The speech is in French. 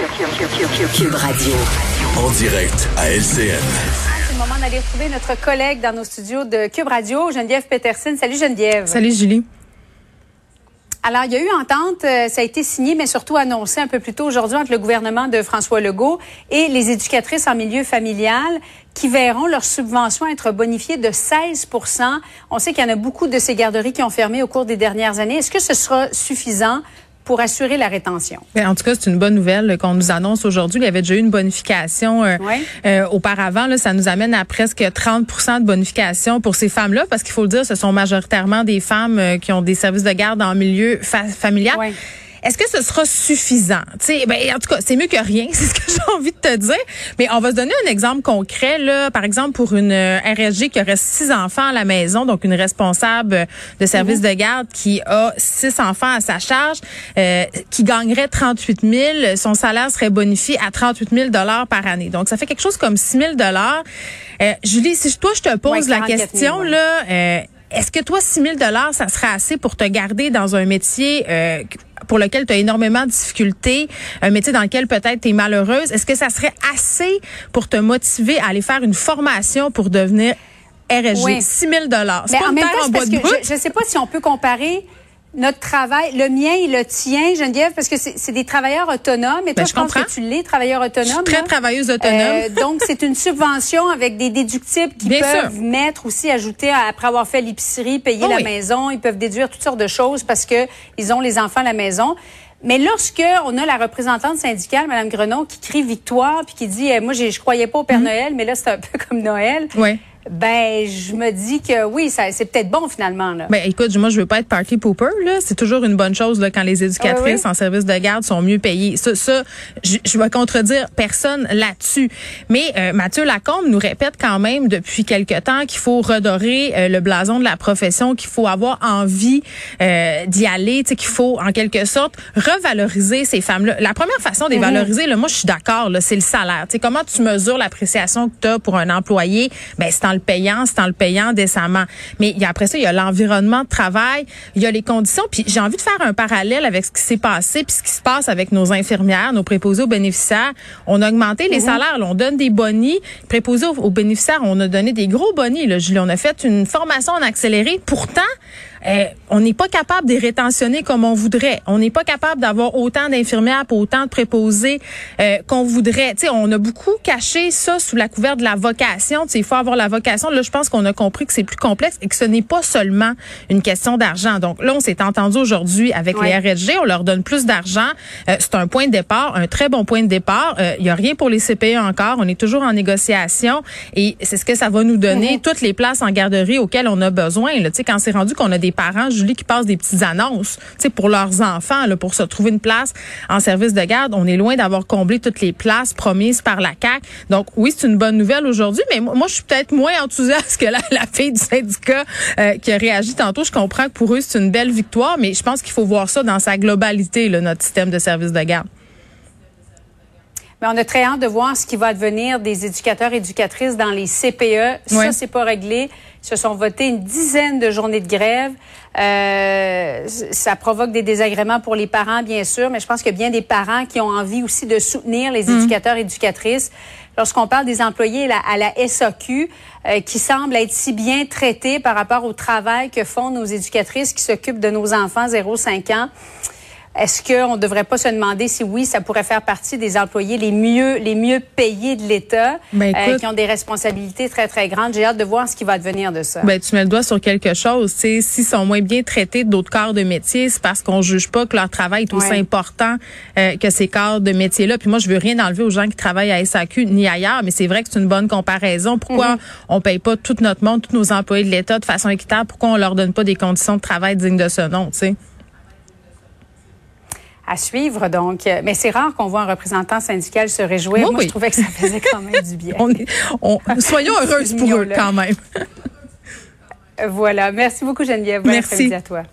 Cube Radio. En direct à LCN. C'est le moment d'aller retrouver notre collègue dans nos studios de Cube Radio, Geneviève Peterson. Salut Geneviève. Salut Julie. Alors, il y a eu entente, euh, ça a été signé, mais surtout annoncé un peu plus tôt aujourd'hui entre le gouvernement de François Legault et les éducatrices en milieu familial qui verront leurs subventions être bonifiées de 16% On sait qu'il y en a beaucoup de ces garderies qui ont fermé au cours des dernières années. Est-ce que ce sera suffisant pour assurer la rétention. En tout cas, c'est une bonne nouvelle qu'on nous annonce aujourd'hui. Il y avait déjà eu une bonification euh, euh, auparavant. Là, ça nous amène à presque 30 de bonification pour ces femmes-là, parce qu'il faut le dire, ce sont majoritairement des femmes euh, qui ont des services de garde en milieu familial. Est-ce que ce sera suffisant? ben, en tout cas, c'est mieux que rien, c'est ce que j'ai envie de te dire. Mais on va se donner un exemple concret. Là, par exemple, pour une euh, RSG qui aurait six enfants à la maison, donc une responsable de service mhm. de garde qui a six enfants à sa charge, euh, qui gagnerait 38 000, son salaire serait bonifié à 38 000 dollars par année. Donc, ça fait quelque chose comme 6 000 dollars. Euh, Julie, si toi, je te pose la question, là... Euh, est-ce que toi, 6 000 ça serait assez pour te garder dans un métier euh, pour lequel tu as énormément de difficultés, un métier dans lequel peut-être tu es malheureuse? Est-ce que ça serait assez pour te motiver à aller faire une formation pour devenir RSG? Oui. 6 000 C'est pas en même temps, parce que je ne sais pas si on peut comparer notre travail, le mien et le tien, Geneviève, parce que c'est des travailleurs autonomes. Et toi, ben, je, pense que tu l'es, travailleur autonome. très travailleuse autonome. Euh, donc, c'est une subvention avec des déductibles qui peuvent mettre aussi, ajouter, après avoir fait l'épicerie, payer oh la maison. Ils peuvent déduire toutes sortes de choses parce que ils ont les enfants à la maison. Mais lorsque on a la représentante syndicale, Mme Grenon, qui crie victoire, puis qui dit, eh, moi, je croyais pas au Père mm-hmm. Noël, mais là, c'est un peu comme Noël. Oui ben je me dis que oui, ça c'est peut-être bon finalement là. Ben écoute, moi je veux pas être party pooper là, c'est toujours une bonne chose là quand les éducatrices en service de garde sont mieux payées. Ça, ça je, je vais contredire personne là-dessus. Mais euh, Mathieu Lacombe nous répète quand même depuis quelque temps qu'il faut redorer euh, le blason de la profession, qu'il faut avoir envie euh, d'y aller, qu'il faut en quelque sorte revaloriser ces femmes-là. La première façon de les mhm. valoriser, là, moi je suis d'accord, c'est le salaire. sais comment tu mesures l'appréciation que tu as pour un employé? Ben c'est le payant, c'est en le payant décemment. Mais il y a, après ça, il y a l'environnement de travail, il y a les conditions. Puis j'ai envie de faire un parallèle avec ce qui s'est passé puis ce qui se passe avec nos infirmières, nos préposés aux bénéficiaires. On a augmenté les mhm. salaires, on donne des bonis. Préposés aux, bénéficiaires, on a donné des gros bonis. Là, Julie. On a fait une formation en accéléré. Pourtant, euh, on n'est pas capable de les rétentionner comme on voudrait. On n'est pas capable d'avoir autant d'infirmières pour autant de préposés euh, qu'on voudrait. sais, on a beaucoup caché ça sous la couverte de la vocation. il faut avoir la vocation. Là, je pense qu'on a compris que c'est plus complexe et que ce n'est pas seulement une question d'argent. Donc là, on s'est entendu aujourd'hui avec les RSG. On leur donne plus d'argent. Euh, c'est un point de départ, un très bon point de départ. Il y a rien pour les CPE encore. On est toujours en négociation et c'est ce que ça va nous donner. Mm-hmm. Toutes les places en garderie auxquelles on a besoin. Là, quand c'est rendu qu'on a des parents, Julie, qui passent des petites annonces, pour leurs enfants, là, pour se trouver une place en service de garde. On est loin d'avoir comblé toutes les places promises par la CAC. Donc oui, c'est une bonne nouvelle aujourd'hui, mais moi, je suis peut-être moins enthousiaste que la, la fille du syndicat euh, qui a réagi tantôt. Je comprends que pour eux, c'est une belle victoire, mais je pense qu'il faut voir ça dans sa globalité, là, notre système de service de garde. Mais on a très hâte de voir ce qui va devenir des éducateurs et éducatrices dans les CPE. Ça, c'est pas réglé. Se sont votés une dizaine de journées de grève. Euh, ça provoque des désagréments pour les parents, bien sûr, mais je pense qu'il y a bien des parents qui ont envie aussi de soutenir les mmh. éducateurs et éducatrices. Lorsqu'on parle des employés à la, SAQ, euh, qui semblent être si bien traités par rapport au travail que font nos éducatrices qui s'occupent de nos enfants 0-5 ans, est-ce qu'on ne devrait pas se demander si oui, ça pourrait faire partie des employés les mieux, les mieux payés de l'État, ben, euh, qui ont des responsabilités très, très grandes? J'ai hâte de voir ce qui va devenir de ça. Ben, tu mets le doigt sur quelque chose. S'ils sont moins bien traités d'autres corps de métier, c'est parce qu'on juge pas que leur travail est aussi important euh, que ces corps de métier-là. Puis moi, je veux rien enlever aux gens qui travaillent à SAQ ni ailleurs, mais c'est vrai que c'est une bonne comparaison. Pourquoi mm-hmm. on paye pas tout notre monde, tous nos employés de l'État de façon équitable? Pourquoi on leur donne pas des conditions de travail dignes de ce nom, tu sais? À suivre. Donc, euh, mais c'est rare qu'on voit un représentant syndical se réjouir. Moi, je trouvais que ça faisait quand même du bien. soyons heureuses pour eux quand même. voilà. Merci beaucoup, Geneviève. Merci à toi.